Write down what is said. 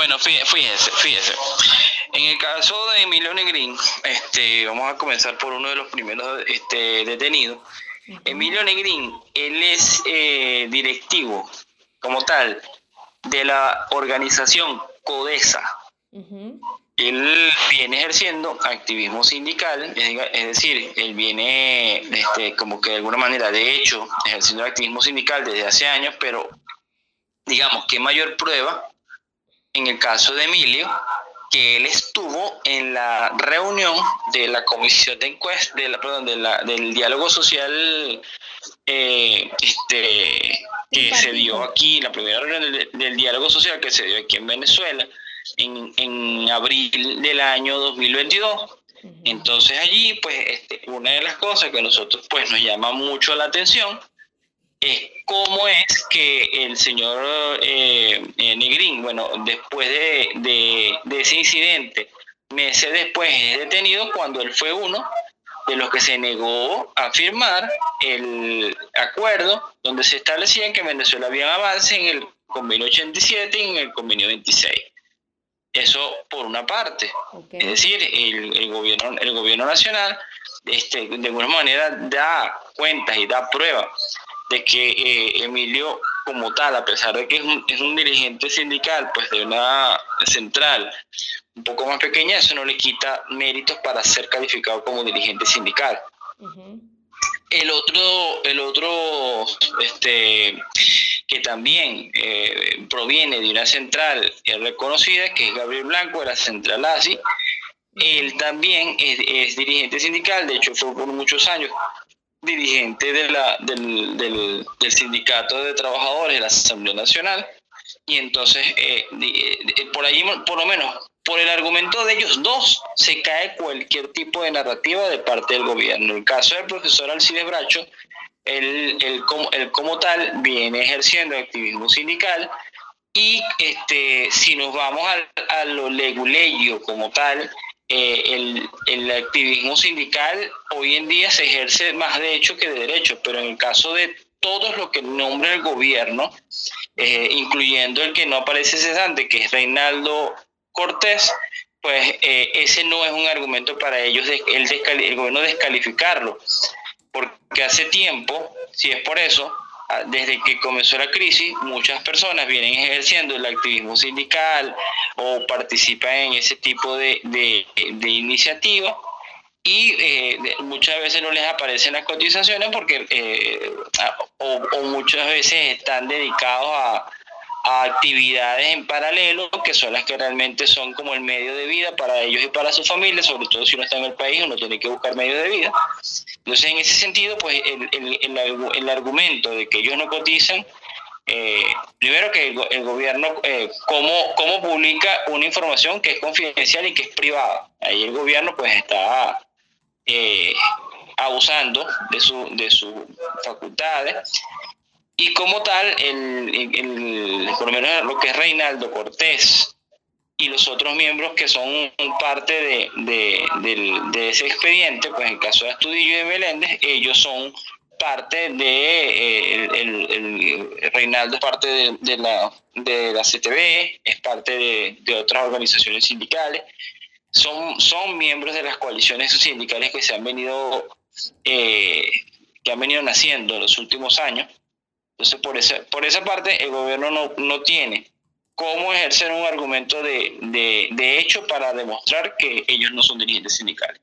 Bueno, fíjese, fíjese. En el caso de Emilio Negrín, este, vamos a comenzar por uno de los primeros este, detenidos. Emilio Negrín, él es eh, directivo como tal de la organización CODESA. Él viene ejerciendo activismo sindical, es decir, él viene este, como que de alguna manera, de hecho, ejerciendo activismo sindical desde hace años, pero digamos, ¿qué mayor prueba en el caso de Emilio? que él estuvo en la reunión de la comisión de encuesta, de la, perdón, de la, del diálogo social eh, este, que se dio aquí, la primera reunión del, diálogo social que se dio aquí en Venezuela en, en abril del año 2022. Entonces allí, pues, este, una de las cosas que a nosotros pues nos llama mucho la atención es cómo es que el señor eh, eh, Negrín, bueno, después de, ese incidente, meses después es detenido cuando él fue uno de los que se negó a firmar el acuerdo donde se establecía que Venezuela había avance en el convenio 87 y en el convenio 26. Eso por una parte. Es decir, el, gobierno, el gobierno nacional este, de alguna manera da cuentas y da pruebas de que eh, Emilio como tal, a pesar de que es un, es un, dirigente sindical, pues de una central un poco más pequeña, eso no le quita méritos para ser calificado como dirigente sindical. El otro, el otro, este, que también eh, proviene de una central reconocida, que es Gabriel Blanco, de la central ASI, él también es, es, dirigente sindical, de hecho fue por muchos años dirigente de la, del, del, sindicato de trabajadores de la Asamblea Nacional y entonces eh, eh, por allí por lo menos por el argumento de ellos dos se cae cualquier tipo de narrativa de parte del gobierno. El caso del profesor Alcides Bracho, él, él, como, como tal viene ejerciendo activismo sindical y este, si nos vamos a, a lo leguleyo como tal, eh, el, activismo sindical hoy en día se ejerce más de hecho que de derecho, pero en el caso de todos lo que nombra el gobierno, eh, incluyendo el que no aparece cesante, que es Reinaldo Cortés, pues eh, ese no es un argumento para ellos el, el gobierno descalificarlo, porque hace tiempo, si es por eso, desde que comenzó la crisis, muchas personas vienen ejerciendo el activismo sindical o participan en ese tipo de, de, iniciativas y eh, muchas veces no les aparecen las cotizaciones porque eh, o, muchas veces están dedicados a, actividades en paralelo que son las que realmente son como el medio de vida para ellos y para sus familias, sobre todo si uno está en el país, uno tiene que buscar medio de vida. Entonces, en ese sentido, pues el, el, el, argumento de que ellos no cotizan, eh, primero que el, gobierno, eh, ¿cómo, ¿cómo, publica una información que es confidencial y que es privada? Ahí el gobierno pues está eh, abusando de, su, de sus facultades y como tal, el, por lo menos lo que es Reinaldo Cortés y los otros miembros que son parte de, ese expediente, pues en el caso de Astudillo y de Meléndez, ellos son parte de, eh, el, Reinaldo es parte de, la, de la CTV, es parte de, otras organizaciones sindicales, son, son miembros de las coaliciones sindicales que se han venido, eh, que han venido naciendo en los últimos años entonces, por esa, por esa parte, el gobierno no, no tiene cómo ejercer un argumento de, de, de hecho para demostrar que ellos no son dirigentes sindicales.